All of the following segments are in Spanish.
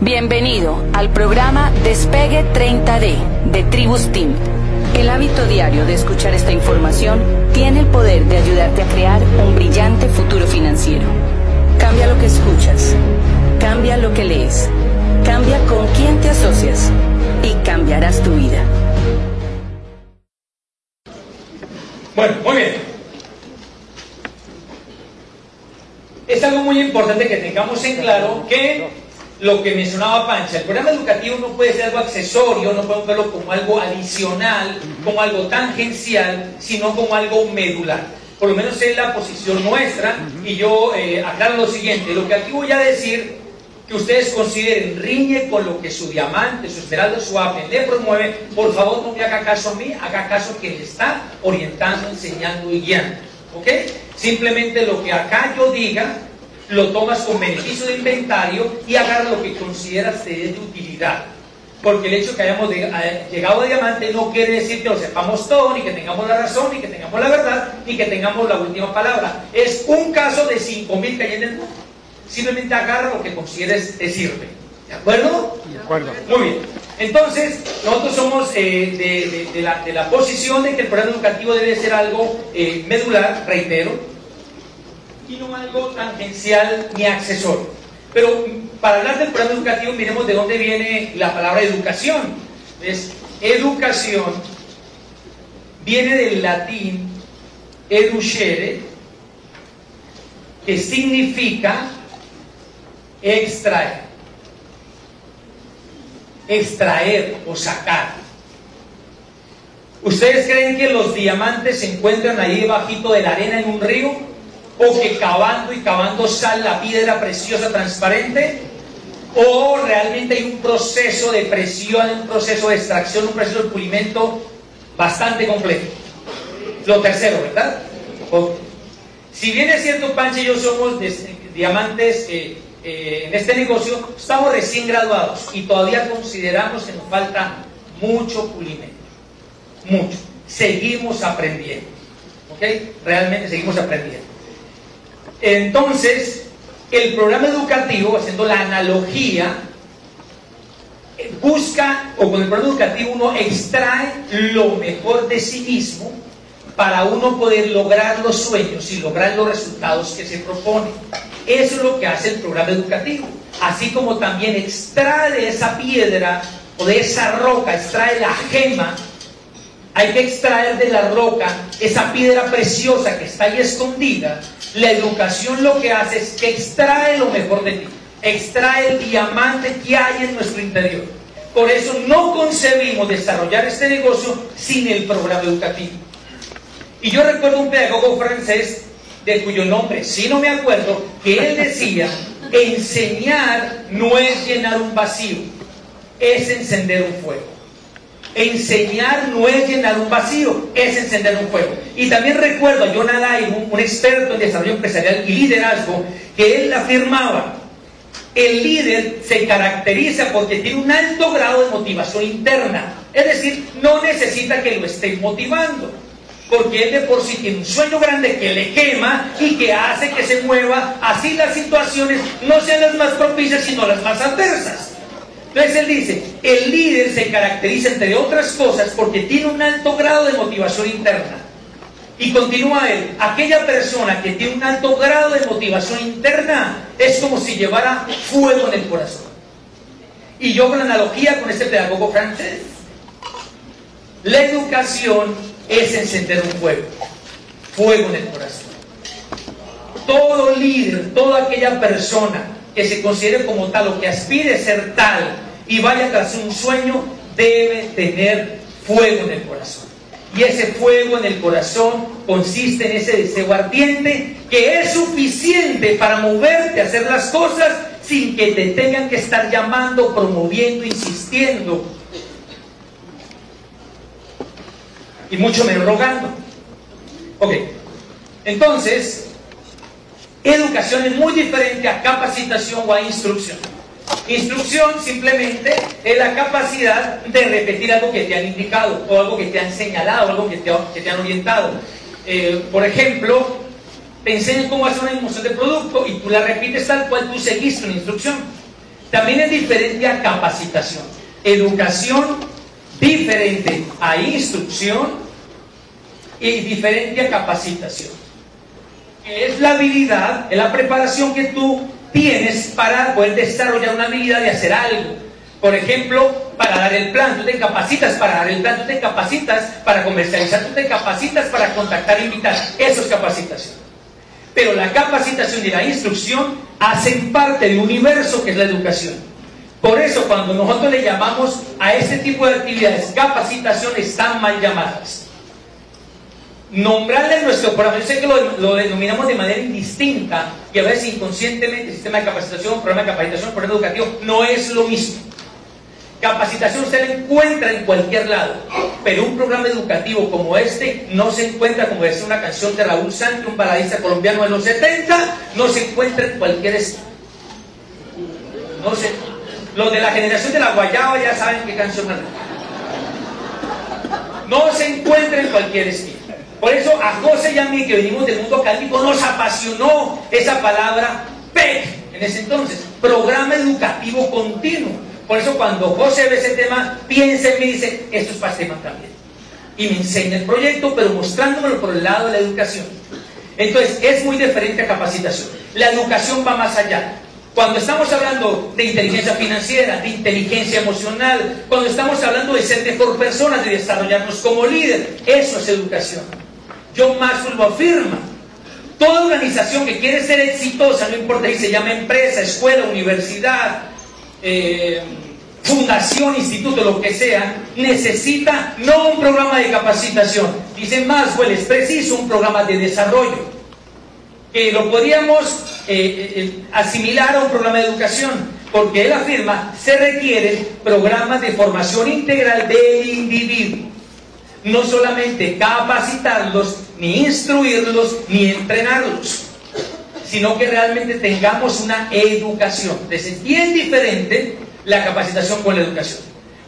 Bienvenido al programa Despegue 30D de Tribus Team. El hábito diario de escuchar esta información tiene el poder de ayudarte a crear un brillante futuro financiero. Cambia lo que escuchas, cambia lo que lees, cambia con quién te asocias y cambiarás tu vida. Bueno, muy bien. Es algo muy importante que tengamos en claro que lo que mencionaba Pancha, el programa educativo no puede ser algo accesorio, no podemos verlo como algo adicional, como algo tangencial, sino como algo medular. Por lo menos es la posición nuestra y yo eh, aclaro lo siguiente, lo que aquí voy a decir que ustedes consideren riñe con lo que su diamante, su esmeralda, su ape le promueve, por favor no me haga caso a mí, haga caso a quien le está orientando, enseñando y guiando. ¿Ok? Simplemente lo que acá yo diga, lo tomas con beneficio de inventario y agarra lo que consideras de utilidad. Porque el hecho de que hayamos llegado a diamante no quiere decir que lo sepamos todo, ni que tengamos la razón, ni que tengamos la verdad, ni que tengamos la última palabra. Es un caso de 5.000 que hay en el mundo. Simplemente agarra lo que consideres te sirve. ¿De acuerdo? De acuerdo. Muy bien. Entonces, nosotros somos eh, de, la, posición de que el programa educativo debe ser algo eh, medular, reitero, y no algo tangencial ni accesorio. Pero para hablar del programa educativo, miremos de dónde viene la palabra educación. Es educación viene del latín educere, que significa extraer, extraer o sacar. ¿Ustedes creen que los diamantes se encuentran ahí bajito de la arena en un río? O que cavando y cavando sal la piedra preciosa transparente, o realmente hay un proceso de presión, un proceso de extracción, un proceso de pulimento bastante complejo. Lo tercero, ¿verdad? Si bien es cierto, Panche y yo somos diamantes eh, eh, en este negocio, estamos recién graduados y todavía consideramos que nos falta mucho pulimento. Mucho. Seguimos aprendiendo. ¿Ok? Realmente seguimos aprendiendo. Entonces, el programa educativo, haciendo la analogía, busca, o con el programa educativo uno extrae lo mejor de sí mismo para uno poder lograr los sueños y lograr los resultados que se propone. Eso es lo que hace el programa educativo. Así como también extrae de esa piedra o de esa roca, extrae la gema, hay que extraer de la roca esa piedra preciosa que está ahí escondida la educación lo que hace es que extrae lo mejor de ti, extrae el diamante que hay en nuestro interior. Por eso no concebimos desarrollar este negocio sin el programa educativo. Y yo recuerdo un pedagogo francés de cuyo nombre sí no me acuerdo, que él decía, enseñar no es llenar un vacío, es encender un fuego. Enseñar no es llenar un vacío, es encender un fuego. Y también recuerdo a John un, un experto en desarrollo empresarial y liderazgo, que él afirmaba, el líder se caracteriza porque tiene un alto grado de motivación interna. Es decir, no necesita que lo estén motivando. Porque él de por sí tiene un sueño grande que le quema y que hace que se mueva. Así las situaciones no sean las más propicias, sino las más adversas. Entonces él dice, el líder se caracteriza entre otras cosas porque tiene un alto grado de motivación interna. Y continúa él, aquella persona que tiene un alto grado de motivación interna es como si llevara fuego en el corazón. Y yo con la analogía con este pedagogo francés, la educación es encender un fuego, fuego en el corazón. Todo líder, toda aquella persona que se considere como tal o que aspire a ser tal y vaya tras un sueño, debe tener fuego en el corazón. Y ese fuego en el corazón consiste en ese deseo ardiente que es suficiente para moverte a hacer las cosas sin que te tengan que estar llamando, promoviendo, insistiendo. Y mucho menos rogando. Ok, entonces, Educación es muy diferente a capacitación o a instrucción. Instrucción simplemente es la capacidad de repetir algo que te han indicado o algo que te han señalado, algo que te, han orientado. Eh, por ejemplo, te enseñan cómo hacer una emoción de producto y tú la repites tal cual tú seguiste una instrucción. También es diferente a capacitación. Educación diferente a instrucción y diferente a capacitación. Es la habilidad, es la preparación que tú tienes para poder desarrollar una habilidad de hacer algo. Por ejemplo, para dar el plan, tú te capacitas para dar el plan, tú te capacitas para comercializar, tú te capacitas para contactar e invitar. Eso es capacitación. Pero la capacitación y la instrucción hacen parte de un universo que es la educación. Por eso cuando nosotros le llamamos a este tipo de actividades capacitación están mal llamadas. Nombrarle nuestro programa, yo sé que lo, denominamos de manera indistinta y a veces inconscientemente sistema de capacitación, programa de capacitación, programa educativo, no es lo mismo. Capacitación se la encuentra en cualquier lado, pero un programa educativo como este no se encuentra, como decía una canción de Raúl Sánchez, un baladista colombiano de los 70, no se encuentra en cualquier estado. No los de la generación de la guayaba ya saben qué canción es. No se encuentra en cualquier estilo. Por eso a José y a mí, que venimos del mundo académico, nos apasionó esa palabra PEC en ese entonces, Programa Educativo Continuo. Por eso cuando José ve ese tema, piensa y me dice, esto es para este tema también. Y me enseña el proyecto, pero mostrándomelo por el lado de la educación. Entonces, es muy diferente a capacitación. La educación va más allá. Cuando estamos hablando de inteligencia financiera, de inteligencia emocional, cuando estamos hablando de ser mejor personas, de desarrollarnos como líder, eso es educación. John Maxwell lo afirma. Toda organización que quiere ser exitosa, no importa si se llama empresa, escuela, universidad, eh, fundación, instituto, lo que sea, necesita no un programa de capacitación. Dice Maxwell, es preciso un programa de desarrollo que lo podríamos eh, eh, asimilar a un programa de educación, porque él afirma, se requieren programas de formación integral del individuo. No solamente capacitarlos, ni instruirlos, ni entrenarlos, sino que realmente tengamos una educación. Es bien diferente la capacitación con la educación.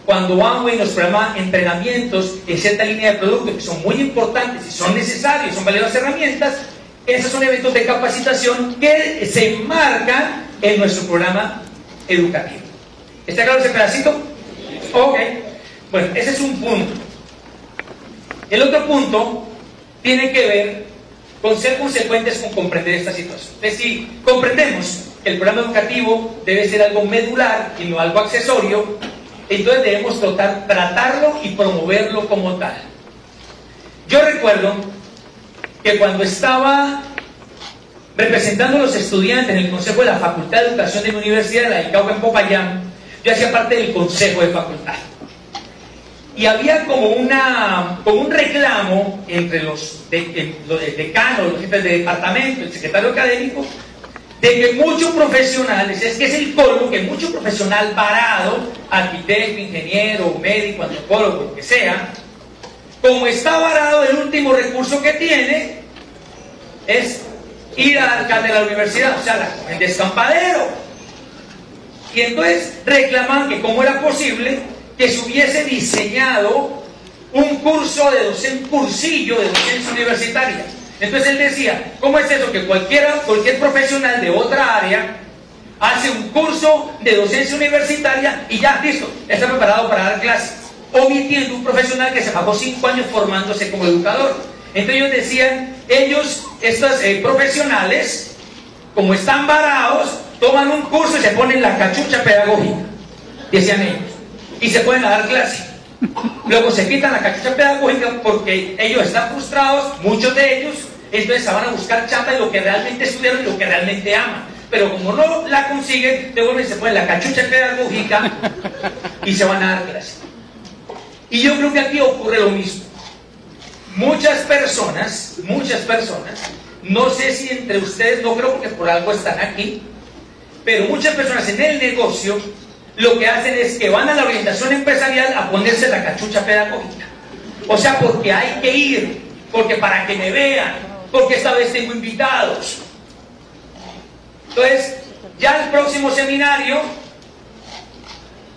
Cuando y nos programa entrenamientos en cierta línea de productos que son muy importantes y son necesarios, son valiosas herramientas, esos son eventos de capacitación que se enmarcan en nuestro programa educativo. ¿Está claro ese pedacito? Ok. Bueno, ese es un punto. El otro punto tiene que ver con ser consecuentes con comprender esta situación. Es decir, comprendemos que el programa educativo debe ser algo medular y no algo accesorio, entonces debemos tratar, tratarlo y promoverlo como tal. Yo recuerdo que cuando estaba representando a los estudiantes en el Consejo de la Facultad de Educación de la Universidad de la ICAO en Popayán, yo hacía parte del Consejo de Facultad. Y había como, una, como un reclamo entre los, de, los decanos, los jefes de departamento, el secretario académico, de que muchos profesionales, es que es el colmo que mucho profesional parado, arquitecto, ingeniero, médico, antropólogo, lo que sea, como está varado, el último recurso que tiene es ir al alcalde de la universidad, o sea, el descampadero. Y entonces reclaman que cómo era posible que se hubiese diseñado un curso de docencia, cursillo de docencia universitaria. Entonces él decía, ¿cómo es eso que cualquiera, cualquier profesional de otra área hace un curso de docencia universitaria y ya, listo, está preparado para dar clases? omitiendo un profesional que se pagó cinco años formándose como educador. Entonces ellos decían, ellos, estos eh, profesionales, como están varados, toman un curso y se ponen la cachucha pedagógica, decían ellos, y se pueden dar clase. Luego se quitan la cachucha pedagógica porque ellos están frustrados, muchos de ellos, entonces se van a buscar chapa de lo que realmente estudiaron y lo que realmente aman. Pero como no la consiguen, y se ponen la cachucha pedagógica y se van a dar clase. Y yo creo que aquí ocurre lo mismo. Muchas personas, muchas personas, no sé si entre ustedes, no creo que por algo están aquí, pero muchas personas en el negocio lo que hacen es que van a la orientación empresarial a ponerse la cachucha pedagógica. O sea, porque hay que ir, porque para que me vean, porque esta vez tengo invitados. Entonces, ya el próximo seminario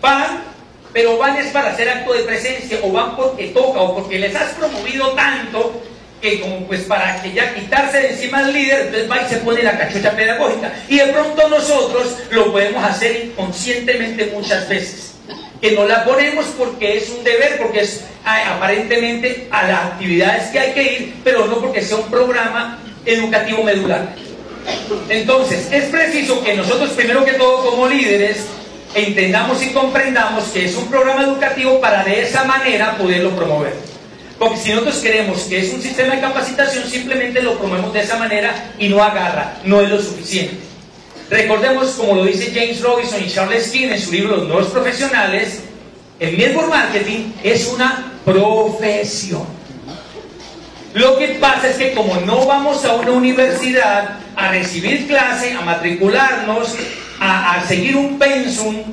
van pero van es para hacer acto de presencia o van porque toca o porque les has promovido tanto que como pues para que ya quitarse de encima al líder, entonces va y se pone la cachucha pedagógica. Y de pronto nosotros lo podemos hacer inconscientemente muchas veces. Que no la ponemos porque es un deber, porque es aparentemente a las actividades que hay que ir, pero no porque sea un programa educativo medular. Entonces, es preciso que nosotros primero que todo como líderes entendamos y comprendamos que es un programa educativo para de esa manera poderlo promover. Porque si nosotros queremos que es un sistema de capacitación, simplemente lo promovemos de esa manera y no agarra, no es lo suficiente. Recordemos, como lo dice James Robinson y Charles King en su libro Los nuevos profesionales, el network marketing es una profesión. Lo que pasa es que como no vamos a una universidad a recibir clase, a matricularnos, a, a seguir un pensum,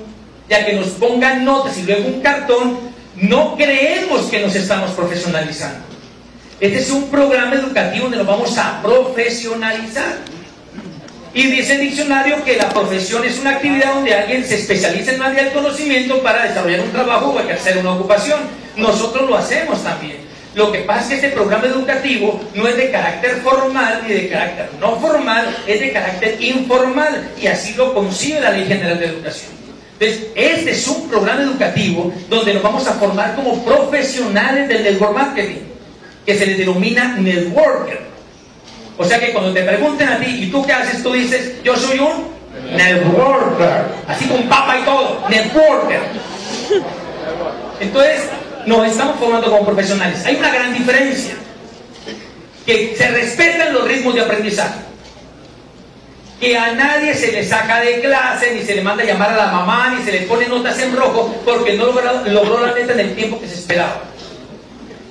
ya que nos pongan notas y luego un cartón, no creemos que nos estamos profesionalizando. Este es un programa educativo donde nos vamos a profesionalizar. Y dice el diccionario que la profesión es una actividad donde alguien se especializa en un área del conocimiento para desarrollar un trabajo o ejercer una ocupación. Nosotros lo hacemos también. Lo que pasa es que este programa educativo no es de carácter formal ni de carácter no formal, es de carácter informal y así lo concibe la Ley General de Educación. Entonces, este es un programa educativo donde nos vamos a formar como profesionales del network marketing, que se le denomina networker. O sea que cuando te pregunten a ti, ¿y tú qué haces? Tú dices, yo soy un networker. Así con papa y todo, networker. Entonces, nos estamos formando como profesionales. Hay una gran diferencia, que se respetan los ritmos de aprendizaje que a nadie se le saca de clase, ni se le manda a llamar a la mamá, ni se le pone notas en rojo, porque no logró, logró la neta en el tiempo que se esperaba.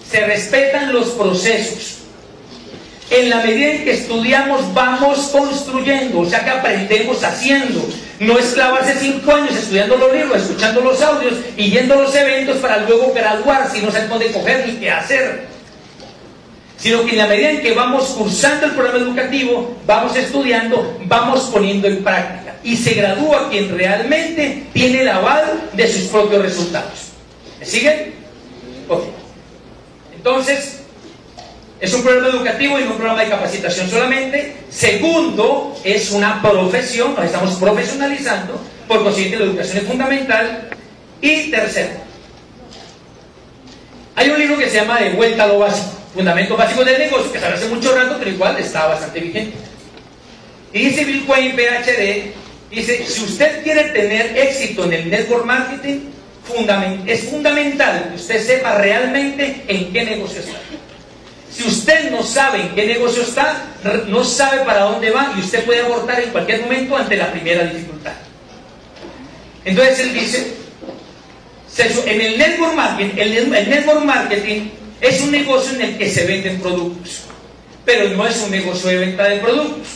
Se respetan los procesos. En la medida en que estudiamos, vamos construyendo, o sea que aprendemos haciendo. No es clavarse cinco años estudiando los libros, escuchando los audios y yendo a los eventos para luego graduarse y no saber dónde coger ni qué hacer sino que en la medida en que vamos cursando el programa educativo, vamos estudiando, vamos poniendo en práctica. Y se gradúa quien realmente tiene el aval de sus propios resultados. ¿Me siguen? Ok. Entonces, es un programa educativo y no un programa de capacitación solamente. Segundo, es una profesión, nos estamos profesionalizando, por consiguiente la educación es fundamental. Y tercero, hay un libro que se llama De vuelta a lo básico fundamentos básicos del negocio, que sale hace mucho rato, pero igual está bastante vigente. Y dice Bill Quain, PhD, dice, si usted quiere tener éxito en el network marketing, es fundamental que usted sepa realmente en qué negocio está. Si usted no sabe en qué negocio está, no sabe para dónde va y usted puede abortar en cualquier momento ante la primera dificultad. Entonces él dice, en el network marketing, el network marketing es un negocio en el que se venden productos, pero no es un negocio de venta de productos.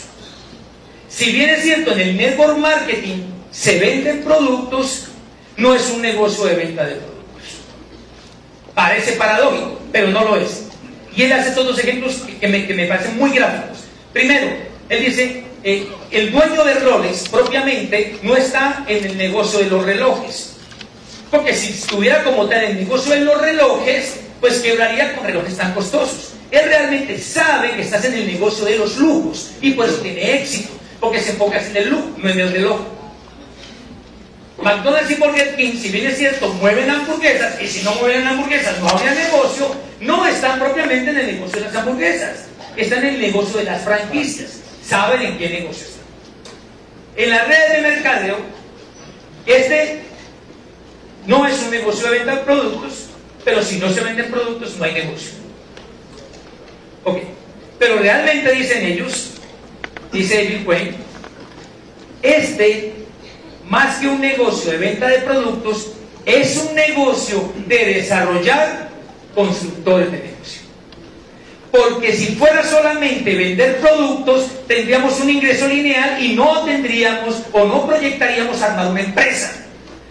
Si bien es cierto, en el network marketing se venden productos, no es un negocio de venta de productos. Parece paradójico, pero no lo es. Y él hace todos los ejemplos que me, parecen muy gráficos. Primero, él dice, eh, el dueño de Rolex propiamente no está en el negocio de los relojes. Porque si estuviera como tal en el negocio de los relojes, pues quebraría con relojes tan costosos. Él realmente sabe que estás en el negocio de los lujos y por eso tiene éxito, porque se enfoca en el lujo, no en el reloj. McDonald's y Burger King, si bien es cierto, mueven hamburguesas, y si no mueven hamburguesas no habría negocio, no están propiamente en el negocio de las hamburguesas, están en el negocio de las franquicias, saben en qué negocio están. En las redes de mercadeo, este no es un negocio de venta de productos, pero si no se venden productos, no hay negocio. Ok. Pero realmente dicen ellos, dice Bill Quinn, este, más que un negocio de venta de productos, es un negocio de desarrollar constructores de negocio. Porque si fuera solamente vender productos, tendríamos un ingreso lineal y no tendríamos o no proyectaríamos armar una empresa.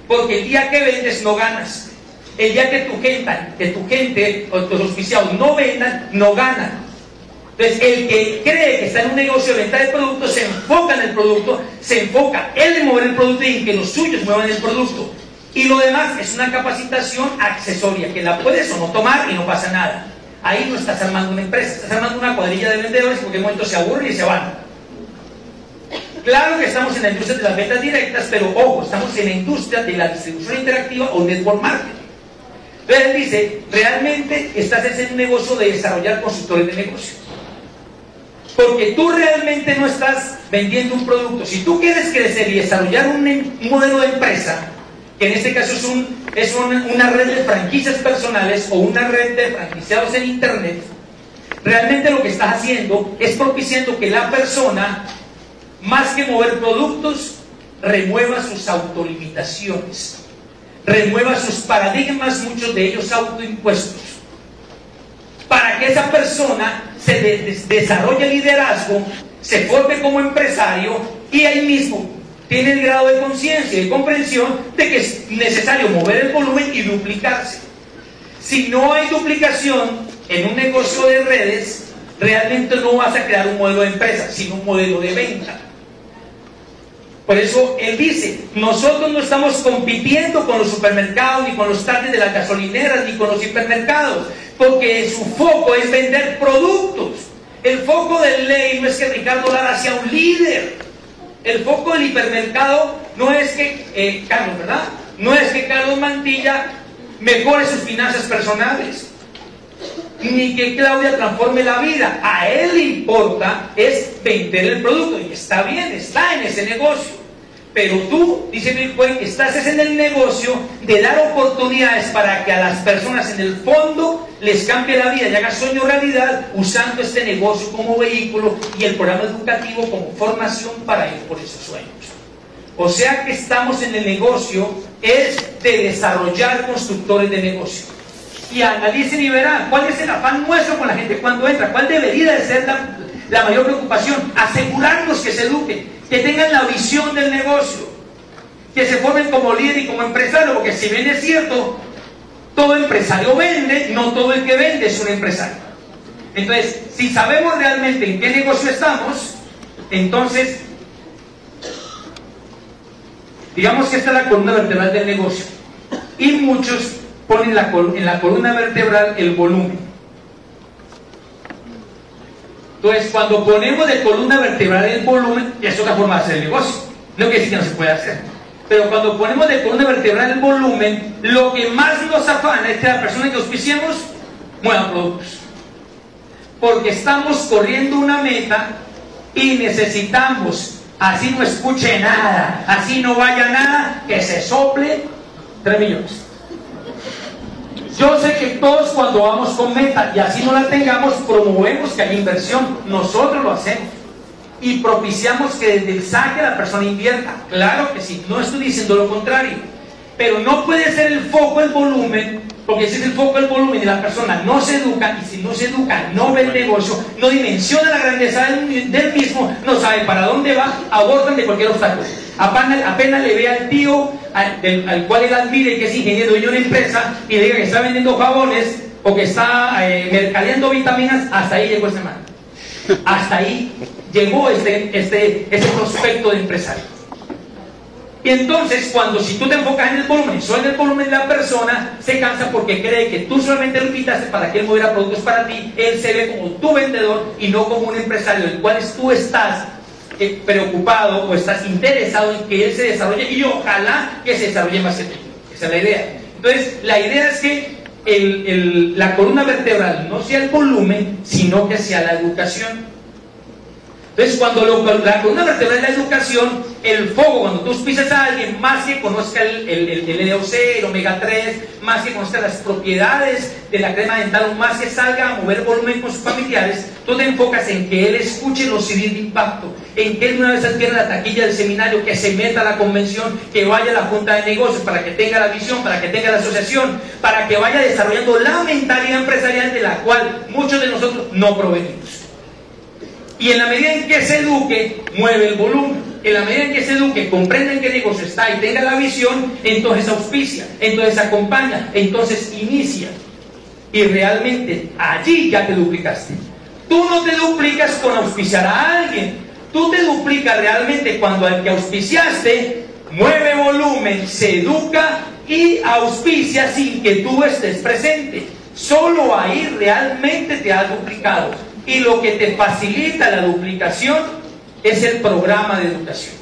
Porque el día que vendes no ganas. El día que tu gente, que tu gente o tus auspiciados no vendan, no ganan. Entonces, el que cree que está en un negocio de venta de productos se enfoca en el producto, se enfoca él en mover el producto y en que los suyos muevan el producto. Y lo demás es una capacitación accesoria, que la puedes o no tomar y no pasa nada. ahí no estás armando una empresa, estás armando una cuadrilla de vendedores porque en momento se aburren y se van. Claro que estamos en la industria de las ventas directas, pero ojo, estamos en la industria de la distribución interactiva o network marketing. Entonces dice, realmente estás en un negocio de desarrollar consultores de negocio. Porque tú realmente no estás vendiendo un producto. Si tú quieres crecer y desarrollar un, modelo de empresa, que en este caso es, un, es una red de franquicias personales o una red de franquiciados en Internet, realmente lo que estás haciendo es propiciando que la persona más que mover productos, remueva sus autolimitaciones, remueva sus paradigmas, muchos de ellos autoimpuestos, para que esa persona se desarrolle liderazgo, se forme como empresario y ahí mismo tiene el grado de conciencia y comprensión de que es necesario mover el volumen y duplicarse. Si no hay duplicación en un negocio de redes, realmente no vas a crear un modelo de empresa, sino un modelo de venta. Por eso él dice, nosotros no estamos compitiendo con los supermercados, ni con los tardes de las gasolineras, ni con los hipermercados, porque su foco es vender productos. El foco del ley no es que Ricardo Lara sea un líder. El foco del hipermercado no es que, eh, Carlos, ¿verdad? No es que Carlos Mantilla mejore sus finanzas personales, ni que Claudia transforme la vida. A él le importa es vender el producto y está bien, está en ese negocio. Pero tú, dice Bitcoin, estás en el negocio de dar oportunidades para que a las personas en el fondo les cambie la vida y haga sueño realidad usando este negocio como vehículo y el programa educativo como formación para ir por esos sueños. O sea que estamos en el negocio es de desarrollar constructores de negocio y analicen y verán cuál es el afán nuestro con la gente cuando entra, cuál debería de ser la, mayor preocupación, asegurarnos que se eduquen, que tengan la visión del negocio, que se formen como líder y como empresario, porque si bien es cierto, todo empresario vende, no todo el que vende es un empresario. Entonces, si sabemos realmente en qué negocio estamos, entonces, digamos que esta es la columna vertebral del negocio. Y muchos ponen en la columna vertebral el volumen. Entonces, cuando ponemos de columna vertebral el volumen, ya es otra forma de hacer el negocio. No quiere decir que no se puede hacer. Pero cuando ponemos de columna vertebral el volumen, lo que más nos afana es que la persona que auspiciemos mueva productos. Porque estamos corriendo una meta y necesitamos, así no escuche nada, así no vaya nada, que se sople 3 millones. Yo sé que todos cuando vamos con meta y así no la tengamos, promovemos que haya inversión. Nosotros lo hacemos. Y propiciamos que desde el saque la persona invierta. Claro que sí, no estoy diciendo lo contrario. Pero no puede ser el foco el volumen porque si es el foco del volumen y la persona no se educa, y si no se educa, no ve el negocio, no dimensiona la grandeza del, mismo, no sabe para dónde va, abordan de cualquier obstáculo. Apenas, le ve al tío al, cual él admire que es ingeniero dueño de una empresa y le diga que está vendiendo jabones o que está eh, mercadeando vitaminas, hasta ahí llegó ese man. Hasta ahí llegó este, este, este prospecto de empresario. Y entonces, cuando si tú te enfocas en el volumen, solo en el volumen de la persona, se cansa porque cree que tú solamente lo invitaste para que él moviera productos para ti. Él se ve como tu vendedor y no como un empresario del cual tú estás preocupado o estás interesado en que él se desarrolle y ojalá que se desarrolle más que Esa es la idea. Entonces, la idea es que la columna vertebral no sea el volumen, sino que sea la educación. Entonces, cuando la columna vertebral es la educación, el foco, cuando tú pisas a alguien, más que conozca el, el, el, el omega 3, más que conozca las propiedades de la crema dental, más que salga a mover volumen con sus familiares, tú te enfocas en que él escuche los CDs de impacto, en que él una vez adquiera la taquilla del seminario, que se meta a la convención, que vaya a la junta de negocios, para que tenga la visión, para que tenga la asociación, para que vaya desarrollando la mentalidad empresarial de la cual muchos de nosotros no provenimos. Y en la medida en que se eduque, mueve el volumen. En la medida en que se eduque, comprenda en qué está y tenga la visión, entonces auspicia, entonces acompaña, entonces inicia. Y realmente allí ya te duplicaste. Tú no te duplicas con auspiciar a alguien. Tú te duplicas realmente cuando al que auspiciaste mueve volumen, se educa y auspicia sin que tú estés presente. Solo ahí realmente te has duplicado. Y lo que te facilita la duplicación es el programa de educación.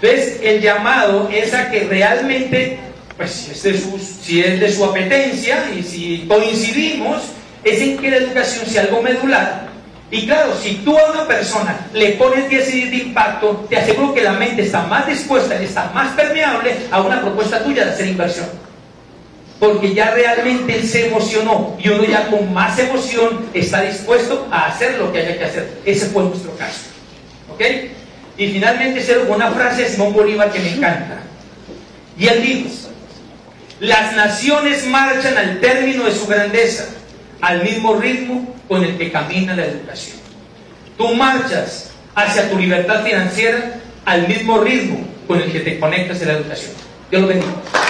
Entonces, el llamado es a que realmente, pues si es de su, si es de su apetencia y si coincidimos, es en que la educación sea algo medular. Y claro, si tú a una persona le pones 10 días de impacto, te aseguro que la mente está más dispuesta y está más permeable a una propuesta tuya de hacer inversión. Porque ya realmente él se emocionó y uno ya con más emoción está dispuesto a hacer lo que haya que hacer. Ese fue nuestro caso. ¿Ok? Y finalmente con una frase de Simón Bolívar que me encanta. Y él dijo, las naciones marchan al término de su grandeza, al mismo ritmo con el que camina la educación. Tú marchas hacia tu libertad financiera al mismo ritmo con el que te conectas en la educación. Dios lo bendiga.